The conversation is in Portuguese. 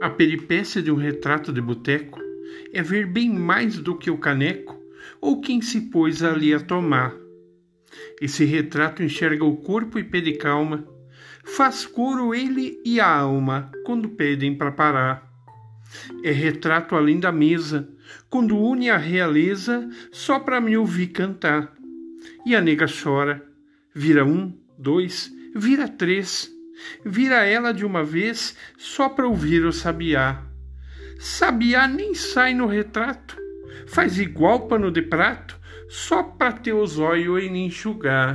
A peripécia de um retrato de boteco é ver bem mais do que o caneco ou quem se pôs ali a tomar. Esse retrato enxerga o corpo e pede calma, faz coro ele e a alma quando pedem para parar. É retrato além da mesa, quando une a realeza só para me ouvir cantar. E a nega chora, vira um, dois, vira três Vira ela de uma vez só para ouvir o sabiá. Sabiá nem sai no retrato, faz igual pano de prato, só para ter os olhos enxugar.